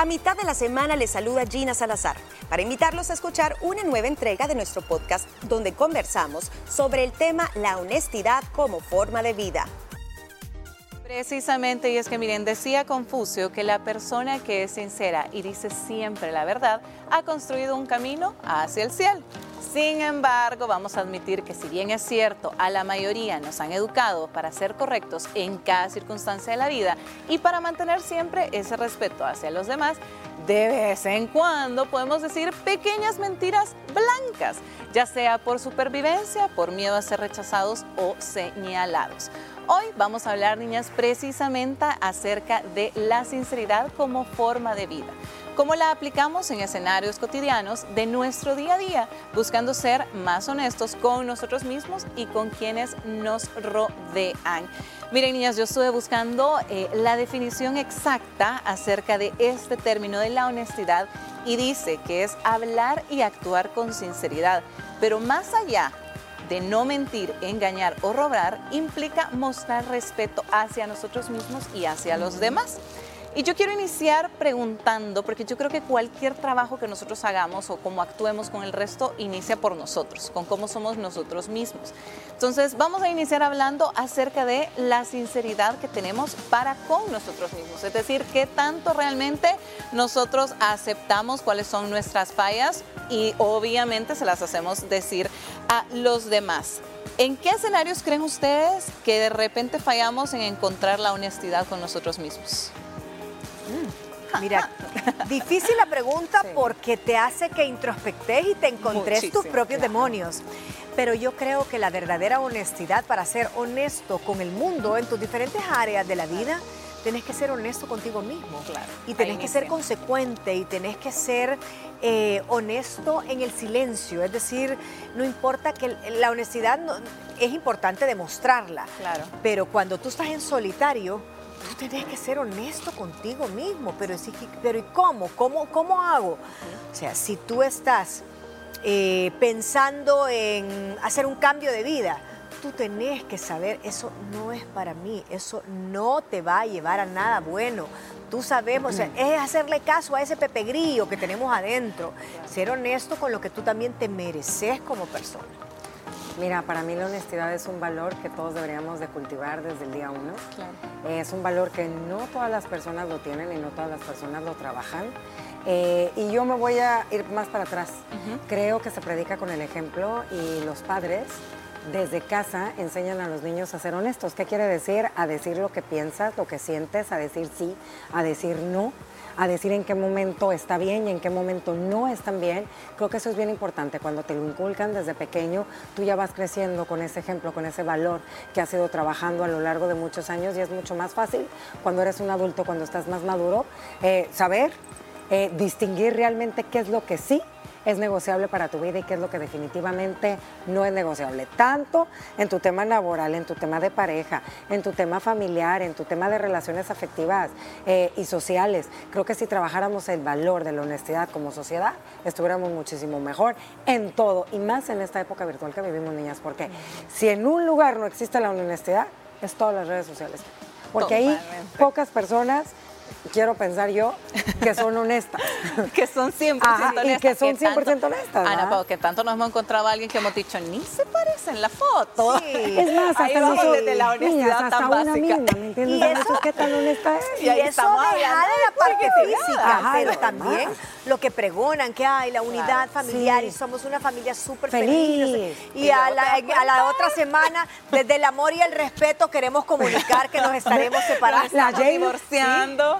A mitad de la semana les saluda Gina Salazar para invitarlos a escuchar una nueva entrega de nuestro podcast donde conversamos sobre el tema la honestidad como forma de vida. Precisamente, y es que miren, decía Confucio que la persona que es sincera y dice siempre la verdad ha construido un camino hacia el cielo. Sin embargo, vamos a admitir que si bien es cierto, a la mayoría nos han educado para ser correctos en cada circunstancia de la vida y para mantener siempre ese respeto hacia los demás, de vez en cuando podemos decir pequeñas mentiras blancas, ya sea por supervivencia, por miedo a ser rechazados o señalados. Hoy vamos a hablar, niñas, precisamente acerca de la sinceridad como forma de vida cómo la aplicamos en escenarios cotidianos de nuestro día a día, buscando ser más honestos con nosotros mismos y con quienes nos rodean. Miren, niñas, yo estuve buscando eh, la definición exacta acerca de este término de la honestidad y dice que es hablar y actuar con sinceridad, pero más allá de no mentir, engañar o robar, implica mostrar respeto hacia nosotros mismos y hacia los demás. Y yo quiero iniciar preguntando, porque yo creo que cualquier trabajo que nosotros hagamos o cómo actuemos con el resto inicia por nosotros, con cómo somos nosotros mismos. Entonces vamos a iniciar hablando acerca de la sinceridad que tenemos para con nosotros mismos, es decir, qué tanto realmente nosotros aceptamos cuáles son nuestras fallas y obviamente se las hacemos decir a los demás. ¿En qué escenarios creen ustedes que de repente fallamos en encontrar la honestidad con nosotros mismos? Mira, difícil la pregunta porque te hace que introspectes y te encontres tus propios demonios. Pero yo creo que la verdadera honestidad para ser honesto con el mundo en tus diferentes áreas de la vida, tenés que ser honesto contigo mismo. y tenés que ser consecuente y tenés que ser eh, honesto en el silencio. Es decir, no importa que la honestidad es importante demostrarla. Claro. Pero cuando tú estás en solitario, tú tenés que ser honesto contigo mismo, pero, sí, pero ¿y cómo? cómo? ¿Cómo hago? O sea, si tú estás eh, pensando en hacer un cambio de vida, tú tenés que saber, eso no es para mí, eso no te va a llevar a nada bueno. Tú sabemos, es hacerle caso a ese pepegrillo que tenemos adentro, ser honesto con lo que tú también te mereces como persona. Mira, para mí la honestidad es un valor que todos deberíamos de cultivar desde el día uno. Es un valor que no todas las personas lo tienen y no todas las personas lo trabajan. Eh, y yo me voy a ir más para atrás. Creo que se predica con el ejemplo y los padres desde casa enseñan a los niños a ser honestos. ¿Qué quiere decir? A decir lo que piensas, lo que sientes, a decir sí, a decir no a decir en qué momento está bien y en qué momento no está bien. Creo que eso es bien importante. Cuando te lo inculcan desde pequeño, tú ya vas creciendo con ese ejemplo, con ese valor que has ido trabajando a lo largo de muchos años y es mucho más fácil cuando eres un adulto, cuando estás más maduro, eh, saber eh, distinguir realmente qué es lo que sí es negociable para tu vida y qué es lo que definitivamente no es negociable. Tanto en tu tema laboral, en tu tema de pareja, en tu tema familiar, en tu tema de relaciones afectivas eh, y sociales. Creo que si trabajáramos el valor de la honestidad como sociedad, estuviéramos muchísimo mejor en todo y más en esta época virtual que vivimos, niñas. Porque si en un lugar no existe la honestidad, es todas las redes sociales. Porque ahí pocas personas quiero pensar yo, que son honestas. que son 100% honestas. Y que son 100% honestas. Ana Pau, que tanto nos hemos encontrado a alguien que hemos dicho, ni se parece en la foto. Sí. Es más, hasta Ahí vamos desde la honestidad hasta tan una básica. Misma, ¿me entiendes? Y eso, ¿Qué tan honesta es? Y, eso estamos deja de la parte física, Ajá, pero también lo que pregonan, que hay la unidad familiar sí. y somos una familia súper Feliz. feliz. Y, Y a, la, a otra semana, desde el amor y el respeto, queremos comunicar que nos estaremos separando. La Jane- divorciando.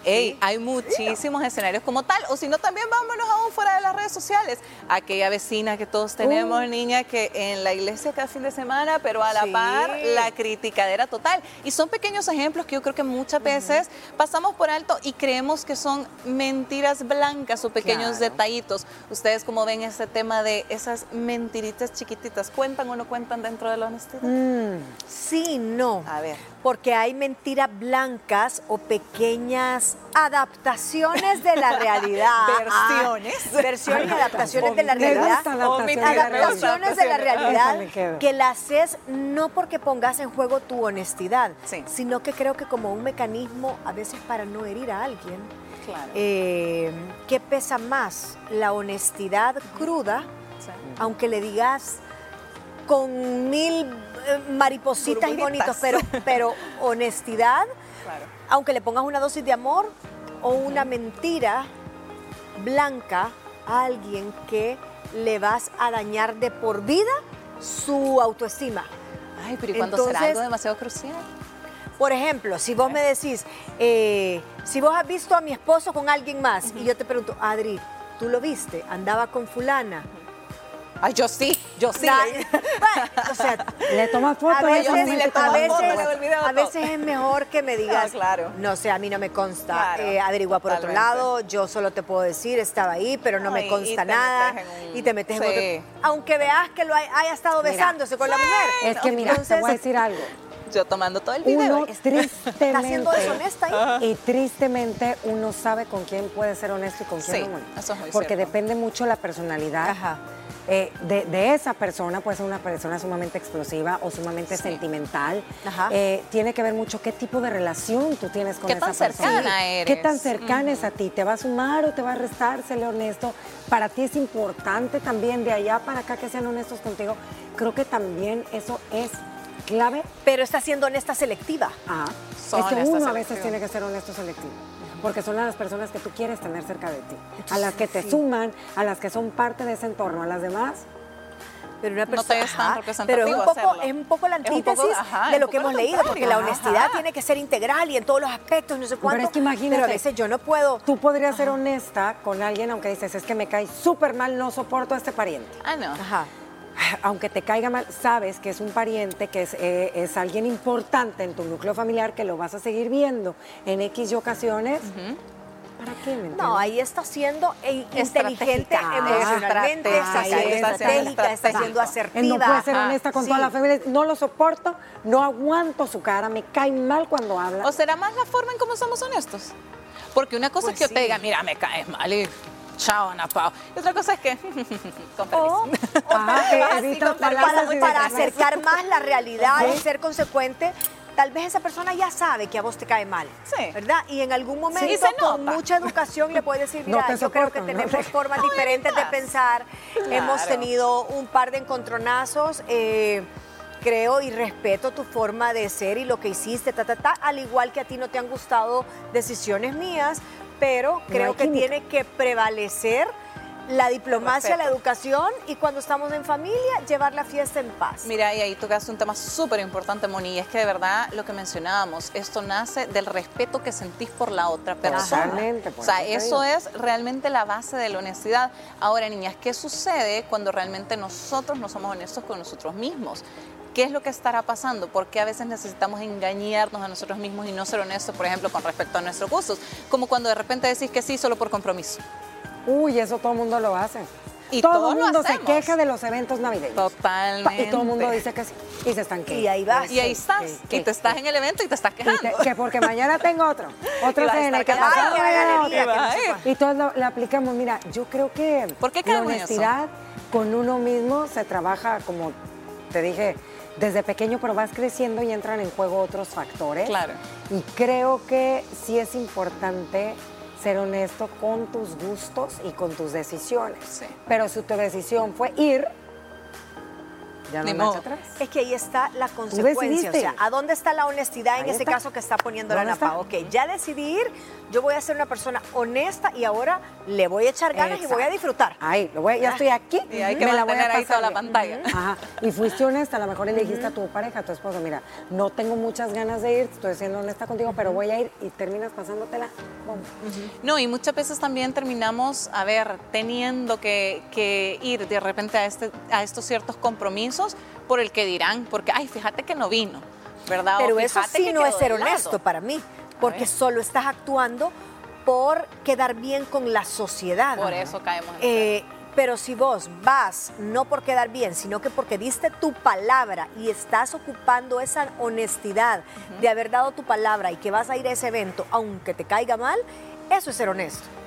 Ey, hay muchísimos escenarios como tal. O si no, también vámonos aún fuera de las redes sociales. Aquella vecina que todos tenemos, niña, que en la iglesia cada fin de semana, pero a la Sí. par, la criticadera total. Y son pequeños ejemplos que yo creo que muchas veces pasamos por alto y creemos que son mentiras blancas o pequeños Claro. detallitos. Ustedes, como ven ese tema de esas mentiritas chiquititas, ¿cuentan o no cuentan dentro de la honestidad? Mm, Sí, no. A ver. Porque hay mentiras blancas o pequeñas adaptaciones de la realidad. Versiones. Ah, versiones y adaptaciones de la realidad. Adaptaciones de la realidad. que la haces no porque pongas en juego tu honestidad, Sí. sino que creo que como un mecanismo a veces para no herir a alguien. Eh, ¿Qué pesa más? La honestidad cruda, aunque le digas con mil eh, maripositas y bonitos, pero, pero honestidad, aunque le pongas una dosis de amor o una mentira blanca a alguien que le vas a dañar de por vida su autoestima. Ay, pero ¿y cuando será algo demasiado crucial? Por ejemplo, si vos me decís, eh, si vos has visto a mi esposo con alguien más y yo te pregunto, Adri, ¿tú lo viste? Andaba con fulana. Ay, yo sí, yo sí. o sea, le tomas fotos. A veces, a veces, es mejor que me digas, no, claro. no sé, a mí no me consta. Eh, averigua por otro lado, yo solo te puedo decir, estaba ahí, pero no, me consta nada. Y te metes en otro. Aunque veas que lo haya, estado besándose con la mujer. Es que mira, te voy a decir algo yo tomando todo el video. Uno tristemente, está siendo deshonesta ahí. Y tristemente uno sabe con quién puede ser honesto y con quién no. Eso es muy Porque depende mucho la personalidad. Ajá. Eh, de, esa persona, puede ser una persona sumamente explosiva o sumamente sentimental. Eh, tiene que ver mucho qué tipo de relación tú tienes con esa persona. ¿Qué tan cercana eres? ¿Qué tan cercana es a ti? ¿Te va a sumar o te va a restar? Séle honesto. Para ti es importante también de allá para acá que sean honestos contigo. Creo que también eso es clave. Pero está siendo honesta selectiva. Ah, es que uno a veces tiene que ser honesto selectivo porque son las personas que tú quieres tener cerca de ti, a las que te suman, a las que son parte de ese entorno, a las demás pero una persona, pero es un poco, es un poco la antítesis de lo que hemos leído, porque la honestidad tiene que ser integral y en todos los aspectos, no sé cuánto. Pero es que imagínate, a veces yo no puedo. Tú podrías ser honesta con alguien, aunque dices, es que me cae súper mal, no soporto a este pariente. Ah, no. Ajá aunque te caiga mal, sabes que es un pariente, que es, eh, alguien importante en tu núcleo familiar, que lo vas a seguir viendo en X ocasiones. ¿Para qué? no, ahí está siendo inteligente emocionalmente, está siendo estratégica, está siendo asertiva. no puede ser honesta con toda la familia. No lo soporto, no aguanto su cara, me cae mal cuando habla. ¿O será más la forma en cómo somos honestos? Porque una cosa es pues que yo te diga, mira, me caes mal y chao, Ana Pau. Y otra cosa es que, con o, para, acercar más la realidad y ser consecuente, tal vez esa persona ya sabe que a vos te cae mal, sí. ¿verdad? Y en algún momento con mucha educación le puede decir, mira, yo creo que tenemos formas diferentes de pensar, hemos tenido un par de encontronazos. Eh, creo y respeto tu forma de ser y lo que hiciste, ta, ta, ta, al igual que a ti no te han gustado decisiones mías, pero creo que tiene que prevalecer la diplomacia, la educación y cuando estamos en familia, llevar la fiesta en paz. Mira, y ahí tocas un tema súper importante, Moni, y es que de verdad lo que mencionábamos, esto nace del respeto que sentís por la otra persona. o sea, eso es realmente la base de la honestidad. Ahora, niñas, ¿qué sucede cuando realmente nosotros no somos honestos con nosotros mismos? ¿Qué es lo que estará pasando? ¿Por qué a veces necesitamos engañarnos a nosotros mismos y no ser honestos, por ejemplo, con respecto a nuestros gustos? Como cuando de repente decís que sí solo por compromiso. Uy, eso todo el mundo lo hace. Y todo el mundo se queja de los eventos navideños. Totalmente. Y todo el mundo dice que sí. Y se están quejando. Y ahí vas. Y ahí estás. y te estás en el evento y te estás quejando. que porque mañana tengo otro. Otro cena. Que pasado mañana Y todos lo, aplicamos. Mira, yo creo que ¿Por qué la honestidad con uno mismo se trabaja, como te dije, desde pequeño, pero vas creciendo y entran en juego otros factores. Claro. Y creo que sí es importante ser honesto con tus gustos y con tus decisiones. Sí. Pero si tu decisión fue ir, ya no atrás. Es que ahí está la consecuencia. O sea, ¿a dónde está la honestidad en ese caso que está poniendo la Napa? Ok, ya decidí ir, yo voy a ser una persona honesta y ahora le voy a echar ganas y voy a disfrutar. Ahí, lo voy, ya estoy aquí. Y hay que me la voy a ahí toda la pantalla. Ajá. Y fuiste honesta, a lo mejor le dijiste a tu pareja, a tu esposo, mira, no tengo muchas ganas de ir, estoy siendo honesta contigo, pero voy a ir y terminas pasándotela. No, y muchas veces también terminamos, a ver, teniendo que, que ir de repente a, este, a estos ciertos compromisos por el que dirán, porque, ay, fíjate que no vino, ¿verdad? Pero eso sí no es ser honesto para mí porque solo estás actuando por quedar bien con la sociedad. Por eso caemos en eh, Pero si vos vas no por quedar bien, sino que porque diste tu palabra y estás ocupando esa honestidad de haber dado tu palabra y que vas a ir a ese evento aunque te caiga mal, eso es ser honesto.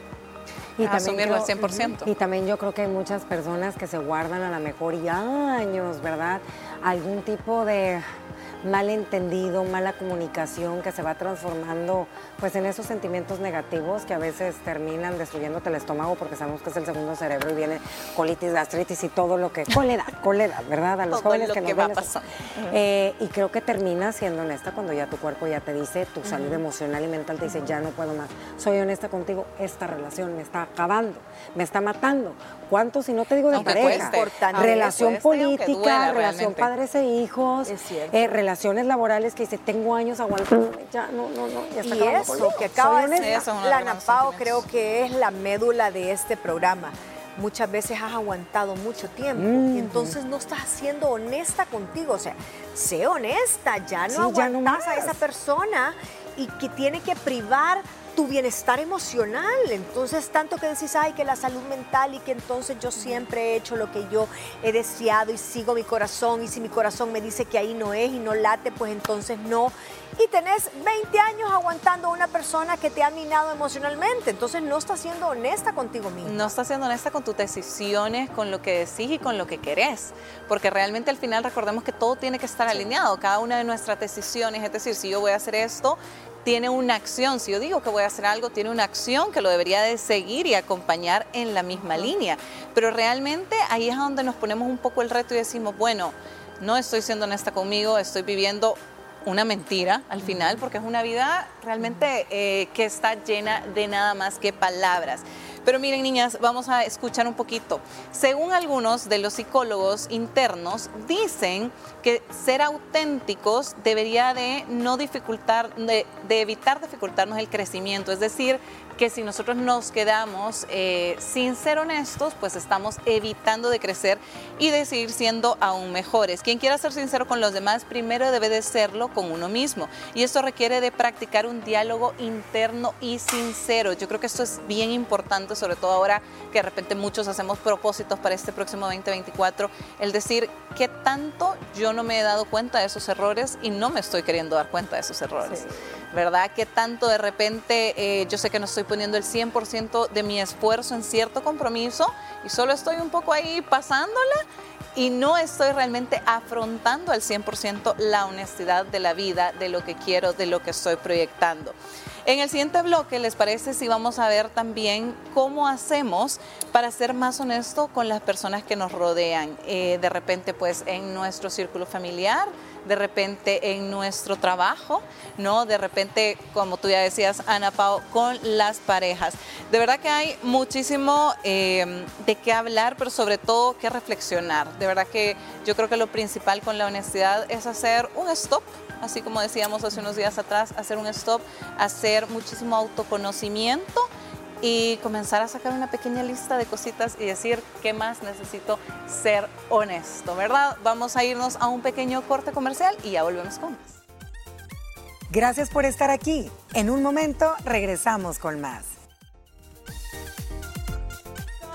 Y asumirlo al 100%. Y también yo creo que hay muchas personas que se guardan a lo mejor ya años, ¿verdad? Algún tipo de malentendido, mala comunicación que se va transformando pues en esos sentimientos negativos que a veces terminan destruyéndote el estómago porque sabemos que es el segundo cerebro y viene colitis, gastritis y todo lo que... Cólera, cólera, ¿verdad? A los jóvenes que, nos va eh, y creo que termina siendo honesta cuando ya tu cuerpo ya te dice, tu salud emocional y mental te dice, ya no puedo más. Soy honesta contigo, esta relación me está acabando, me está matando. ¿Cuánto, si no te digo de pareja? Relación política, relación padres e hijos, eh, relaciones laborales que dice, tengo años aguantando, ya no, no, no, ya está Y eso que acaba de decir la Napao creo que es la médula de este programa. Muchas veces has aguantado mucho tiempo y entonces no estás siendo honesta contigo. O sea, sé honesta, ya no aguantas a esa persona y que tiene que privar tu bienestar emocional. Entonces, tanto que decís, ay, que la salud mental y que entonces yo siempre he hecho lo que yo he deseado y sigo mi corazón y si mi corazón me dice que ahí no es y no late, pues entonces no. Y tenés 20 años aguantando a una persona que te ha minado emocionalmente, entonces no estás siendo honesta contigo mismo. No estás siendo honesta con tus decisiones, con lo que decís y con lo que querés, porque realmente al final recordemos que todo tiene que estar alineado, cada una de nuestras decisiones, es decir, si yo voy a hacer esto, tiene una acción. Si yo digo que voy a hacer algo, tiene una acción que lo debería de seguir y acompañar en la misma línea. Pero realmente ahí es donde nos ponemos un poco el reto y decimos, bueno, no estoy siendo honesta conmigo, estoy viviendo una mentira al final, porque es una vida realmente eh, que está llena de nada más que palabras. Pero miren, niñas, vamos a escuchar un poquito. Según algunos de los psicólogos internos, dicen que ser auténticos debería de no dificultar, de, de evitar dificultarnos el crecimiento. Es decir, que si nosotros nos quedamos eh, sin ser honestos, pues estamos evitando de crecer y de seguir siendo aún mejores. Quien quiera ser sincero con los demás, primero debe de serlo con uno mismo. Y esto requiere de practicar un diálogo interno y sincero. Yo creo que esto es bien importante, sobre todo ahora que de repente muchos hacemos propósitos para este próximo 2024, el decir qué tanto yo no me he dado cuenta de esos errores y no me estoy queriendo dar cuenta de esos errores. ¿Verdad? ¿Qué tanto de repente eh, yo sé que no estoy poniendo el 100% de mi esfuerzo en cierto compromiso y solo estoy un poco ahí pasándola y no estoy realmente afrontando al 100% la honestidad de la vida, de lo que quiero, de lo que estoy proyectando. En el siguiente bloque, ¿les parece si vamos a ver también cómo hacemos para ser más honesto con las personas que nos rodean? Eh, de repente, pues en nuestro círculo familiar, de repente en nuestro trabajo, ¿no? De repente, como tú ya decías, Ana Pao, con las parejas. De verdad que hay muchísimo eh, de qué hablar, pero sobre todo que reflexionar. De verdad que yo creo que lo principal con la honestidad es hacer un stop así como decíamos hace unos días atrás, hacer un stop, hacer muchísimo autoconocimiento y comenzar a sacar una pequeña lista de cositas y decir qué más necesito ser honesto, ¿verdad? Vamos a irnos a un pequeño corte comercial y ya volvemos con más. Gracias por estar aquí. En un momento regresamos con más.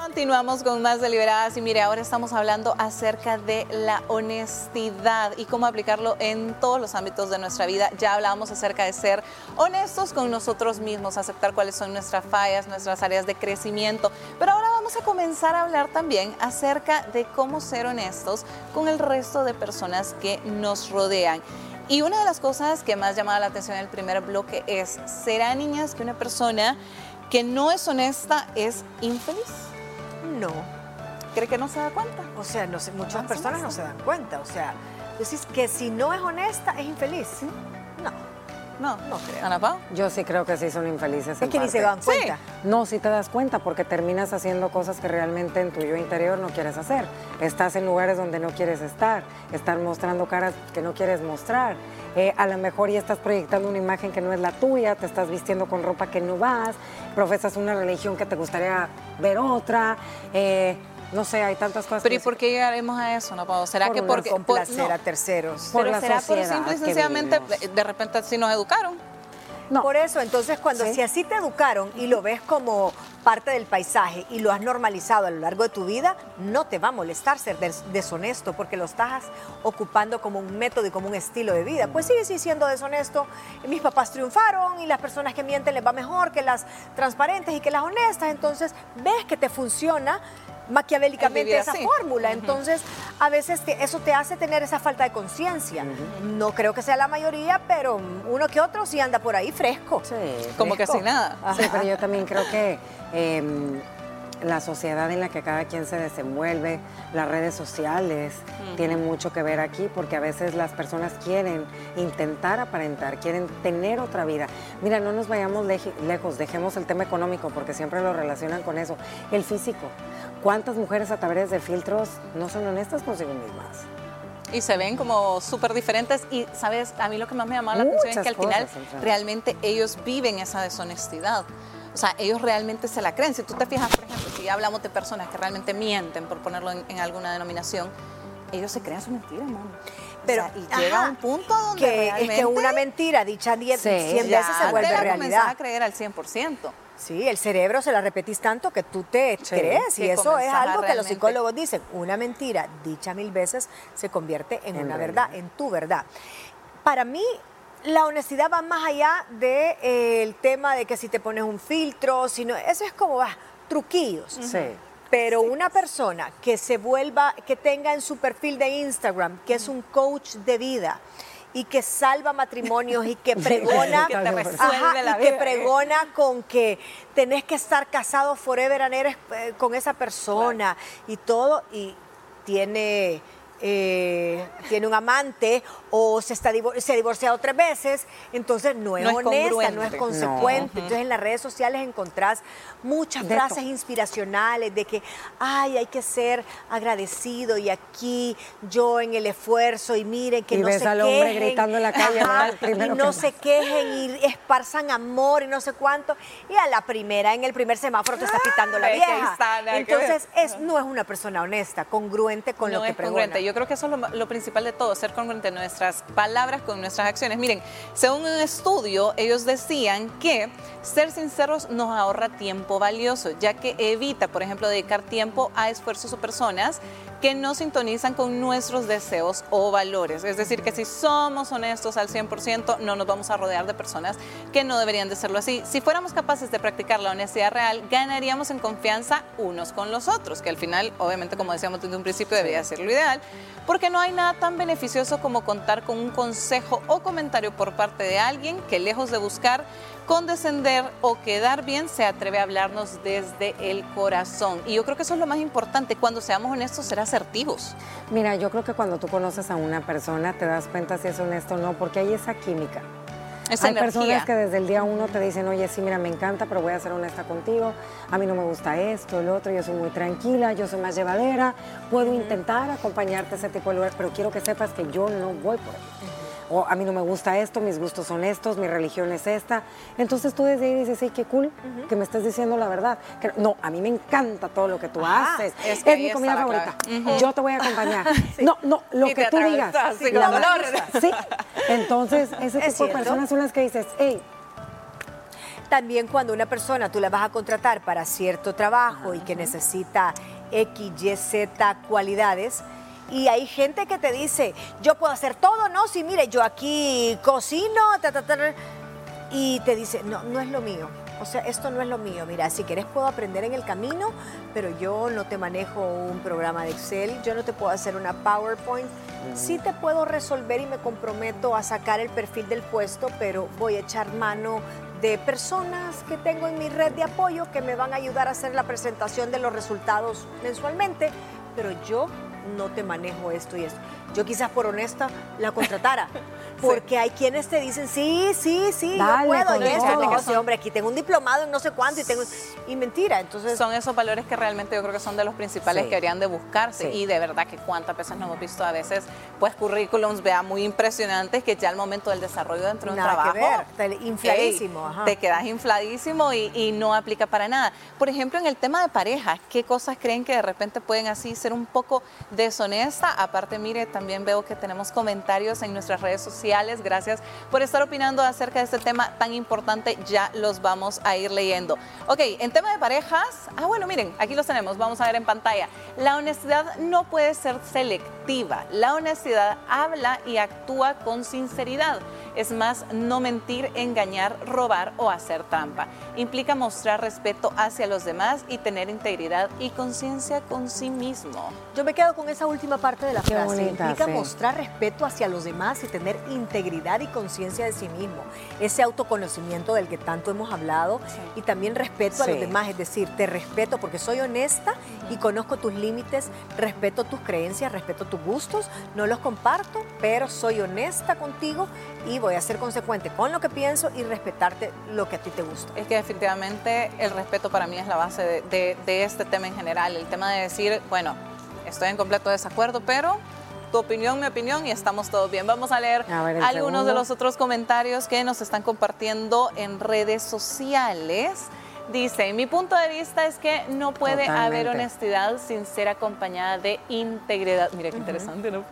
Continuamos con más deliberadas y mire, ahora estamos hablando acerca de la honestidad y cómo aplicarlo en todos los ámbitos de nuestra vida. Ya hablábamos acerca de ser honestos con nosotros mismos, aceptar cuáles son nuestras fallas, nuestras áreas de crecimiento, pero ahora vamos a comenzar a hablar también acerca de cómo ser honestos con el resto de personas que nos rodean. Y una de las cosas que más llamaba la atención en el primer bloque es, ¿será niñas que una persona que no es honesta es infeliz? No. ¿Cree que no se da cuenta? O sea, no sé, muchas personas no se dan cuenta. O sea, decís que si no es honesta, es infeliz. No. No, no creo. ¿Ana Pau? Yo sí creo que sí son infelices. Es que ni se dan cuenta. No, sí te das cuenta porque terminas haciendo cosas que realmente en tu yo interior no quieres hacer. Estás en lugares donde no quieres estar. Estás mostrando caras que no quieres mostrar. Eh, a lo mejor ya estás proyectando una imagen que no es la tuya, te estás vistiendo con ropa que no vas, profesas una religión que te gustaría ver otra. Eh, no sé, hay tantas cosas. Pero ¿y por qué llegaremos a eso, no, Pablo? ¿Será que porque complacer a terceros? Por Pero será por simple y sencillamente, de repente así nos educaron. No. Por eso, entonces cuando si así te educaron y lo ves como parte del paisaje y lo has normalizado a lo largo de tu vida, no te va a molestar ser deshonesto porque lo estás ocupando como un método y como un estilo de vida. Pues sigue siendo deshonesto. Mis papás triunfaron y las personas que mienten les va mejor que las transparentes y que las honestas. Entonces ves que te funciona maquiavélicamente esa fórmula. Entonces, a veces eso te hace tener esa falta de conciencia. No creo que sea la mayoría, pero uno que otro sí anda por ahí fresco. Como que sin nada. Sí, pero yo también creo que em, la sociedad en la que cada quien se desenvuelve, las redes sociales, tienen mucho que ver aquí porque a veces las personas quieren intentar aparentar, quieren tener otra vida. Mira, no nos vayamos lejos, dejemos el tema económico porque siempre lo relacionan con eso. El físico. ¿Cuántas mujeres a través de filtros no son honestas consigo mismas? y se ven como súper diferentes y sabes, a mí lo que más me llama la atención es que al final realmente ellos viven esa deshonestidad. O sea, ellos realmente se la creen. Si tú te fijas, por ejemplo, si hablamos de personas que realmente mienten, por ponerlo en, alguna denominación, ellos se crean su mentira, hermano. Pero y llega a un punto donde que es que una mentira dicha 10 100 veces se vuelve la realidad. a creer al 100%. Sí, el cerebro se la repetís tanto que tú te crees y eso es algo que los psicólogos dicen. Una mentira dicha mil veces se convierte en, una verdad, en tu verdad. Para mí, la honestidad va más allá del eh, tema de que si te pones un filtro, sino eso es como va, truquillos. Sí. Pero una persona que se vuelva, que tenga en su perfil de Instagram, que es un coach de vida, y que salva matrimonios y que pregona y que pregona con que tenés que estar casado forever and ever eh, con esa persona y todo y tiene eh, tiene un amante o se, está se ha divorciado tres veces, entonces no es, honesta, no es consecuente. Entonces en las redes sociales encontrás muchas frases inspiracionales de que, ay, hay que ser agradecido y aquí yo en el esfuerzo y miren que no se quejen. gritando en la calle, y no se quejen y esparzan amor y no sé cuánto. Y a la primera, en el primer semáforo te está pitando la vieja. Entonces es, no es una persona honesta, congruente con lo que pregona. Yo creo que eso es lo, principal de todo, ser congruente en nuestras palabras con nuestras acciones. Miren, según un estudio, ellos decían que ser sinceros nos ahorra tiempo valioso, ya que evita, por ejemplo, dedicar tiempo a esfuerzos o personas que no sintonizan con nuestros deseos o valores. Es decir, que si somos honestos al 100%, no nos vamos a rodear de personas que no deberían de serlo así. Si fuéramos capaces de practicar la honestidad real, ganaríamos en confianza unos con los otros, que al final, obviamente, como decíamos desde un principio, debería ser lo ideal, porque no hay nada tan beneficioso como contar con un consejo o comentario por parte de alguien que lejos de buscar condescender o quedar bien, se atreve a hablarnos desde el corazón. Y yo creo que eso es lo más importante, cuando seamos honestos, ser asertivos. Mira, yo creo que cuando tú conoces a una persona te das cuenta si es honesto o no, porque hay esa química. Hay personas que desde el día uno te dicen, oye, sí, mira, me encanta, pero voy a ser honesta contigo. A mí no me gusta esto, el otro, yo soy muy tranquila, yo soy más llevadera. Puedo intentar acompañarte a ese tipo de lugares, pero quiero que sepas que yo no voy por ahí o a mí no me gusta esto, mis gustos son estos, mi religión es esta. Entonces tú desde ahí dices, hey, qué cool que me estés diciendo la verdad. no, a mí me encanta todo lo que tú haces. Es, mi comida favorita. Yo te voy a acompañar. No, no, lo que tú digas. Sí, sí. Entonces, ese tipo de personas son las que dices, hey, también cuando una persona tú la vas a contratar para cierto trabajo y que necesita X, Y, Z cualidades, y hay gente que te dice, yo puedo hacer todo, ¿no? Si mire, yo aquí cocino, ta, ta, ta, y te dice, no, no es lo mío. O sea, esto no es lo mío. Mira, si quieres puedo aprender en el camino, pero yo no te manejo un programa de Excel, yo no te puedo hacer una PowerPoint. Sí te puedo resolver y me comprometo a sacar el perfil del puesto, pero voy a echar mano de personas que tengo en mi red de apoyo que me van a ayudar a hacer la presentación de los resultados mensualmente, pero yo no te manejo esto y esto. Yo quizás por honesta la contratara, porque hay quienes te dicen, sí, sí, sí, yo puedo, y esto, hombre, aquí tengo un diplomado en no sé cuánto y tengo... Y mentira, entonces... Son esos valores que realmente yo creo que son de los principales que deberían de buscarse. Y de verdad que cuántas veces nos hemos visto a veces, pues currículums, vea, muy impresionantes que ya al momento del desarrollo dentro de un trabajo... infladísimo. te quedas infladísimo y, y no aplica para nada. Por ejemplo, en el tema de pareja, ¿qué cosas creen que de repente pueden así ser un poco deshonesta? Aparte, mire, también veo que tenemos comentarios en nuestras redes sociales Gracias por estar opinando acerca de este tema tan importante. Ya los vamos a ir leyendo. Ok, en tema de parejas, ah, bueno, miren, aquí los tenemos. Vamos a ver en pantalla. La honestidad no puede ser selectiva. La honestidad habla y actúa con sinceridad. Es más, no mentir, engañar, robar o hacer trampa. Implica mostrar respeto hacia los demás y tener integridad y conciencia con sí mismo. Yo me quedo con esa última parte de la Qué frase. bonita, Implica sí. mostrar respeto hacia los demás y tener integridad y conciencia de sí mismo. Ese autoconocimiento del que tanto hemos hablado y también respeto a los demás. Es decir, te respeto porque soy honesta y conozco tus límites, respeto tus creencias, respeto tus gustos, no los comparto, pero soy honesta contigo y voy a ser consecuente con lo que pienso y respetarte lo que a ti te gusta. Es que definitivamente el respeto para mí es la base de, de- de este tema en general. El tema de decir, bueno, estoy en completo desacuerdo, pero tu opinión, mi opinión y estamos todos bien. Vamos a leer A ver, el algunos de los otros comentarios que nos están compartiendo en redes sociales. Dice, mi punto de vista es que no puede haber honestidad sin ser acompañada de integridad. Mira qué interesante, ¿no?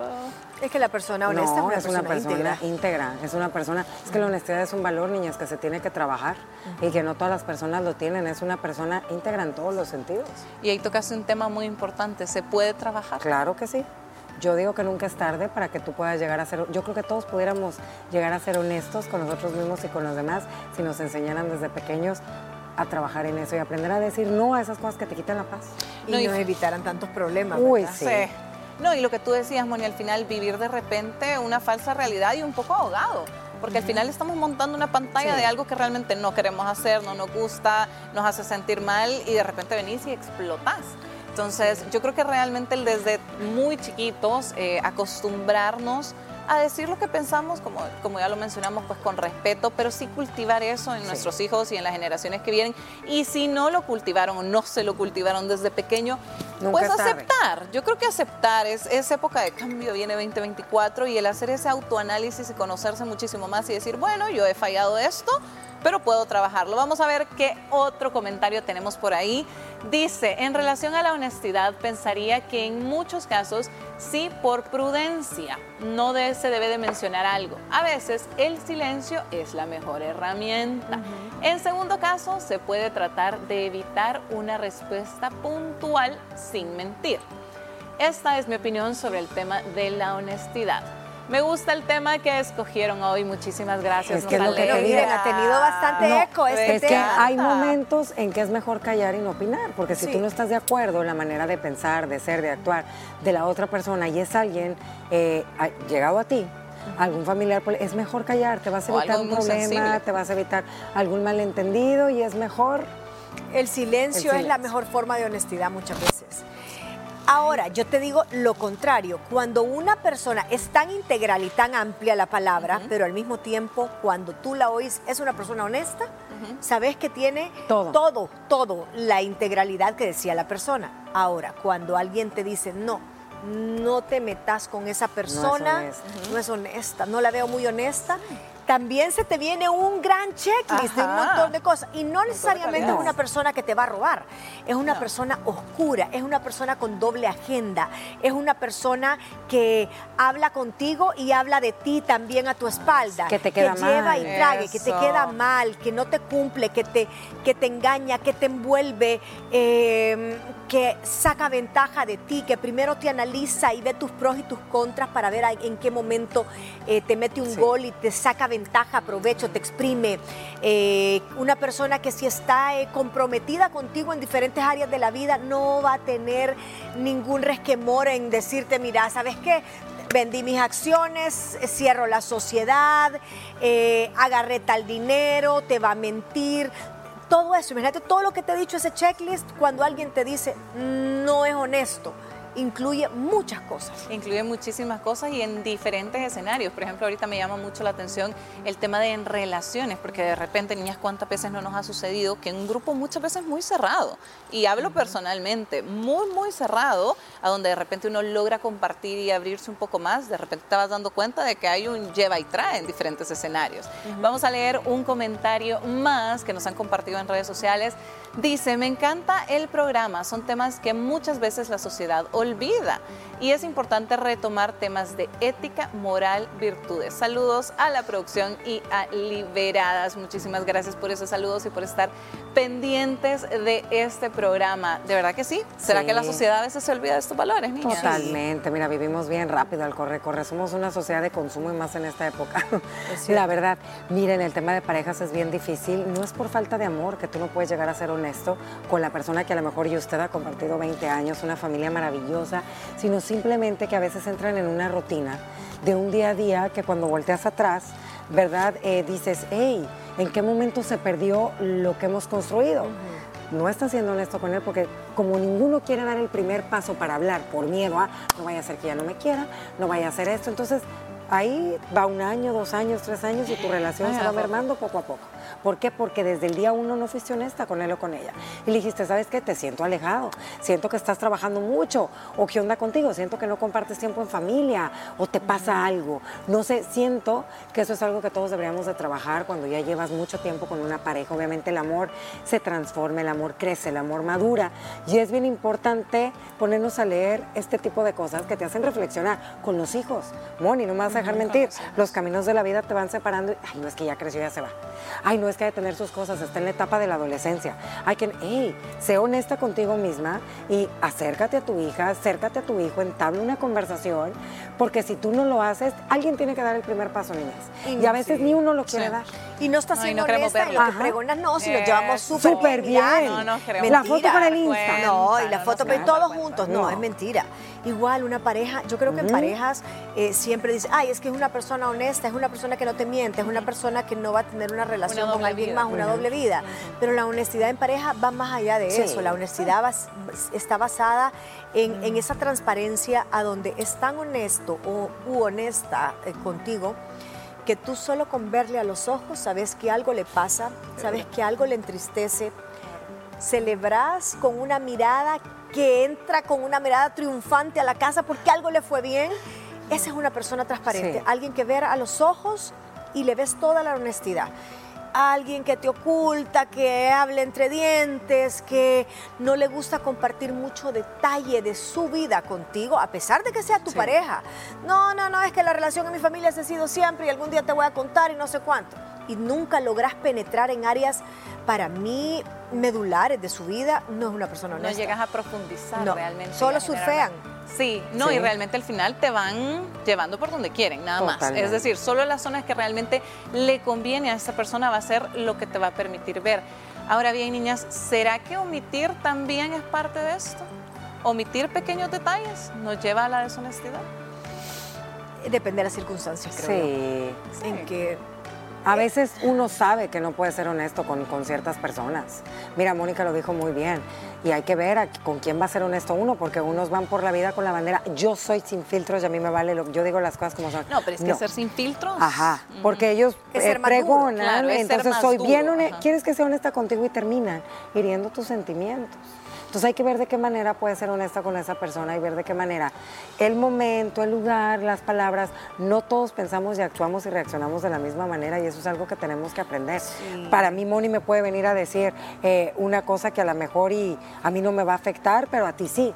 Es que la persona honesta no, es una persona, íntegra. íntegra. Es una persona. Es que la honestidad es un valor, niñas, que se tiene que trabajar y que no todas las personas lo tienen. Es una persona íntegra en todos los sentidos. Y ahí tocaste un tema muy importante, ¿se puede trabajar? Claro que sí. Yo digo que nunca es tarde para que tú puedas llegar a ser. Yo creo que todos pudiéramos llegar a ser honestos con nosotros mismos y con los demás si nos enseñaran desde pequeños a trabajar en eso y aprender a decir no a esas cosas que te quitan la paz. Y No, y- nos evitaran tantos problemas. Uy, ¿verdad? sí. Sí. No, y lo que tú decías, Moni, al final vivir de repente una falsa realidad y un poco ahogado. Porque al final estamos montando una pantalla Sí. de algo que realmente no queremos hacer, no nos gusta, nos hace sentir mal y de repente venís y explotás. Entonces, yo creo que realmente el desde muy chiquitos eh, acostumbrarnos a decir lo que pensamos, como, como ya lo mencionamos, pues con respeto, pero sí cultivar eso en nuestros hijos y en las generaciones que vienen. Y si no lo cultivaron o no se lo cultivaron desde pequeño, Nunca pues aceptar. Yo creo que aceptar es, es época de cambio, viene 2024 y el hacer ese autoanálisis y conocerse muchísimo más y decir, bueno, yo he fallado esto, pero puedo trabajarlo. Vamos a ver qué otro comentario tenemos por ahí. Dice, en relación a la honestidad, pensaría que en muchos casos sí por prudencia, no de- se debe de mencionar algo. A veces el silencio es la mejor herramienta. En segundo caso, se puede tratar de evitar una respuesta puntual sin mentir. Esta es mi opinión sobre el tema de la honestidad. Me gusta el tema que escogieron hoy. Muchísimas gracias. Es nos que es lo que te miren, ha tenido bastante No, eco este es que tema. hay momentos en que es mejor callar y no opinar, porque si Sí. tú no estás de acuerdo en la manera de pensar, de ser, de actuar de la otra persona y es alguien eh, ha- llegado a ti, algún familiar, pues, es mejor callar, te vas a evitar un problema, sensible. te vas a evitar algún malentendido y es mejor El silencio El es la mejor forma de honestidad muchas veces. Ahora, yo te digo lo contrario. Cuando una persona es tan integral y tan amplia la palabra, pero al mismo tiempo, cuando tú la oís, es una persona honesta, sabes que tiene Todo. todo, todo, la integralidad que decía la persona. Ahora, cuando alguien te dice, no, no te metas con esa persona, honesta. no es honesta, no la veo muy honesta, también se te viene un gran checklist de un montón de cosas. Y no necesariamente es una persona que te va a robar, es una No. persona oscura, es una persona con doble agenda, es una persona que habla contigo y habla de ti también a tu espalda, Que te queda lleva mal. y trague, que te queda mal, que no te cumple, que te, que te engaña, que te envuelve, eh, que saca ventaja de ti, que primero te analiza y ve tus pros y tus contras para ver en qué momento eh, te mete un Sí. gol y te saca ventaja, provecho, te exprime. Eh, una persona que si está eh, comprometida contigo en diferentes áreas de la vida no va a tener ningún resquemor en decirte, mira, ¿sabes qué? Vendí mis acciones, cierro la sociedad, eh, agarré tal dinero, te va a mentir. Todo eso, imagínate todo lo que te he dicho, ese checklist, cuando alguien te dice no es honesto, incluye muchas cosas. Incluye muchísimas cosas y en diferentes escenarios. Por ejemplo, ahorita me llama mucho la atención el tema de en relaciones, porque de repente, niñas, ¿cuántas veces no nos ha sucedido que un grupo muchas veces muy cerrado, y hablo personalmente, muy, muy cerrado, a donde de repente uno logra compartir y abrirse un poco más, de repente te vas dando cuenta de que hay un lleva y trae en diferentes escenarios. Vamos a leer un comentario más que nos han compartido en redes sociales. Dice, me encanta el programa, son temas que muchas veces la sociedad olvida. Y es importante retomar temas de ética, moral, virtudes. Saludos a la producción y a Liberadas. Muchísimas gracias por esos saludos y por estar pendientes de este programa. De verdad que sí. ¿Será que la sociedad a veces se olvida de estos valores, niñas? Totalmente. Mira, vivimos bien rápido al corre, corre. Somos una sociedad de consumo y más en esta época. la verdad, miren, el tema de parejas es bien difícil. No es por falta de amor que tú no puedes llegar a ser honesto con la persona que a lo mejor y usted ha compartido 20 años, una familia maravillosa, sino simplemente que a veces entran en una rutina de un día a día que cuando volteas atrás, ¿verdad? Eh, dices, hey, ¿en qué momento se perdió lo que hemos construido? No estás siendo honesto con él porque como ninguno quiere dar el primer paso para hablar por miedo a no vaya a ser que ya no me quiera, no vaya a hacer esto, entonces ahí va un año, dos años, tres años y tu relación se va mermando poco a poco. ¿Por qué? Porque desde el día uno no fuiste honesta con él o con ella. Y le dijiste, ¿sabes qué? Te siento alejado, siento que estás trabajando mucho, o qué onda contigo, siento que no compartes tiempo en familia, o te pasa algo. No sé, siento que eso es algo que todos deberíamos de trabajar cuando ya llevas mucho tiempo con una pareja. Obviamente el amor se transforma, el amor crece, el amor madura. Y es bien importante ponernos a leer este tipo de cosas que te hacen reflexionar con los hijos. Moni, no me vas a dejar mentir, los caminos de la vida te van separando. Ay, no es que ya creció, ya se va. Ay, no es que hay que tener sus cosas, está en la etapa de la adolescencia. Hay que, hey, sé honesta contigo misma y acércate a tu hija, acércate a tu hijo, entabla una conversación, porque si tú no lo haces, alguien tiene que dar el primer paso, niñas. Y, a veces ni uno lo quiere dar. Y no está siendo no, honesta en lo que pregonas, no, si lo llevamos súper bien. No, no La foto con el Insta. No, y la foto, pero todos juntos, no, es mentira. Igual una pareja, yo creo que en parejas eh, siempre dice, ay, es que es una persona honesta, es una persona que no te miente, es una persona que no va a tener una relación con alguien más, una doble vida. Pero la honestidad en pareja va más allá de eso. La honestidad está basada en, esa transparencia a donde es tan honesto o u honesta eh, contigo que tú solo con verle a los ojos sabes que algo le pasa, sabes que algo le entristece, celebras con una mirada que entra con una mirada triunfante a la casa porque algo le fue bien. Esa es una persona transparente, alguien que ve a los ojos y le ves toda la honestidad alguien que te oculta, que habla entre dientes, que no le gusta compartir mucho detalle de su vida contigo, a pesar de que sea tu pareja. No, no, no, es que la relación en mi familia se ha sido siempre y algún día te voy a contar y no sé cuánto. Y nunca logras penetrar en áreas, para mí, medulares de su vida, no es una persona honesta. No llegas a profundizar realmente. Solo surfean. Sí, no, y realmente al final te van llevando por donde quieren, nada más. Es decir, solo las zonas que realmente le conviene a esa persona va a ser lo que te va a permitir ver. Ahora bien, niñas, ¿será que omitir también es parte de esto? ¿Omitir pequeños detalles nos lleva a la deshonestidad? Depende de las circunstancias, creo. Sí. En que a veces uno sabe que no puede ser honesto con, con, ciertas personas. Mira, Mónica lo dijo muy bien. Y hay que ver con quién va a ser honesto uno, porque unos van por la vida con la bandera. Yo soy sin filtros y a mí me vale lo yo digo las cosas como son. No, pero es que ser sin filtros. Ajá, porque ellos eh, pregonan, entonces soy bien honesta. Quieres que sea honesta contigo y terminan hiriendo tus sentimientos. Entonces hay que ver de qué manera puede ser honesta con esa persona y ver de qué manera el momento, el lugar, las palabras, no todos pensamos y actuamos y reaccionamos de la misma manera y eso es algo que tenemos que aprender. Para mí Moni me puede venir a decir eh, una cosa que a lo mejor y a mí no me va a afectar, pero a ti sí.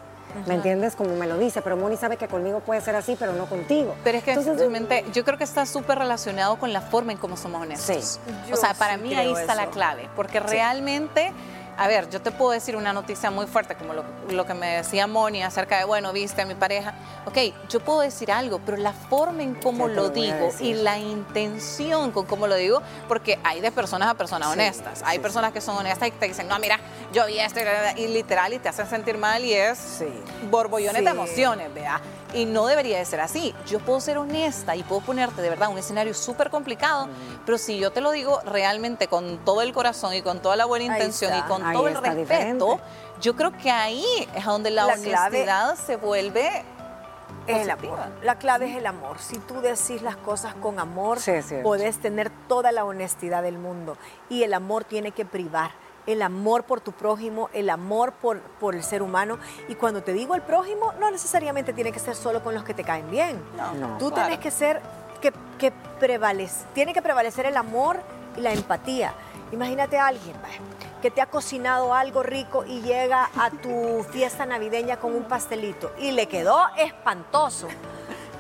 ¿Me entiendes? Como me lo dice, pero Moni sabe que conmigo puede ser así, pero no contigo. Pero es que realmente yo creo que está súper relacionado con la forma en cómo somos honestos. Sí. O sea, para mí ahí está la clave, porque realmente a ver, yo te puedo decir una noticia muy fuerte, como lo, que me decía Moni acerca de, bueno, viste a mi pareja. Ok, yo puedo decir algo, pero la forma en cómo lo, digo y la intención con cómo lo digo, porque hay de personas a personas honestas. Hay personas que son honestas y te dicen, no, mira, yo vi esto y literal y te hacen sentir mal y es borbollones de emociones, vea. Y no debería de ser así. Yo puedo ser honesta y puedo ponerte de verdad un escenario súper complicado, pero si yo te lo digo realmente con todo el corazón y con toda la buena intención y con todo el respeto, yo creo que ahí es donde la, honestidad se vuelve el amor. La clave es el amor. Si tú decís las cosas con amor, puedes tener toda la honestidad del mundo. Y el amor tiene que privar el amor por tu prójimo, el amor por, por el ser humano. Y cuando te digo el prójimo, no necesariamente tiene que ser solo con los que te caen bien. No, Tú tienes que ser, que, que prevalece, tiene que prevalecer el amor y la empatía. Imagínate a alguien que te ha cocinado algo rico y llega a tu fiesta navideña con un pastelito y le quedó espantoso.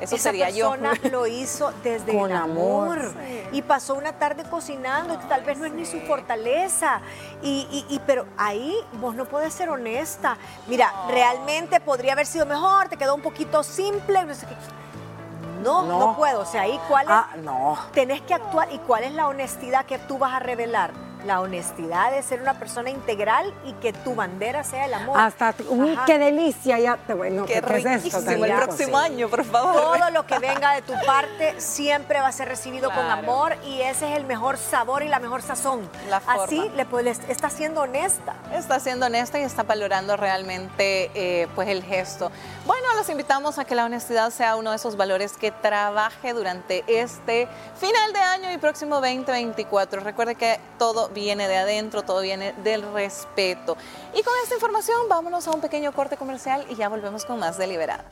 Eso Esa sería yo. persona lo hizo desde Con el amor. amor. Y pasó una tarde cocinando, y tal vez no es ni su fortaleza. Y, y- y- pero ahí vos no puedes ser honesta. Mira, realmente podría haber sido mejor, te quedó un poquito simple. No, sé qué. no, no, No. puedo. O sea, ahí cuál es. Ah, no. Tenés que actuar. ¿Y cuál es la honestidad que tú vas a revelar? La honestidad de ser una persona integral y que tu bandera sea el amor. Hasta, uy, Ajá. qué delicia, ya te voy, no, Qué ¿qué es esto? el próximo Sí. año, por favor. Todo lo que venga de tu parte siempre va a ser recibido con amor y ese es el mejor sabor y la mejor sazón. La forma. Así le, pues, le está siendo honesta. Está siendo honesta y está valorando realmente eh, pues el gesto. Bueno, los invitamos a que la honestidad sea uno de esos valores que trabaje durante este final de año y próximo 2024. Recuerde que todo viene de adentro, todo viene del respeto. Y con esta información vámonos a un pequeño corte comercial y ya volvemos con más deliberada.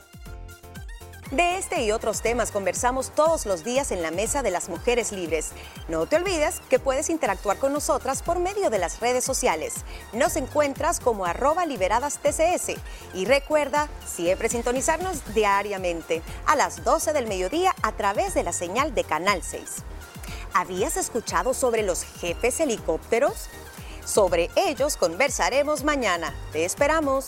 De este y otros temas conversamos todos los días en la Mesa de las Mujeres Libres. No te olvides que puedes interactuar con nosotras por medio de las redes sociales. Nos encuentras como arroba liberadas TCS. Y recuerda siempre sintonizarnos diariamente a las 12 del mediodía a través de la señal de Canal 6. ¿Habías escuchado sobre los jefes helicópteros? Sobre ellos conversaremos mañana. Te esperamos.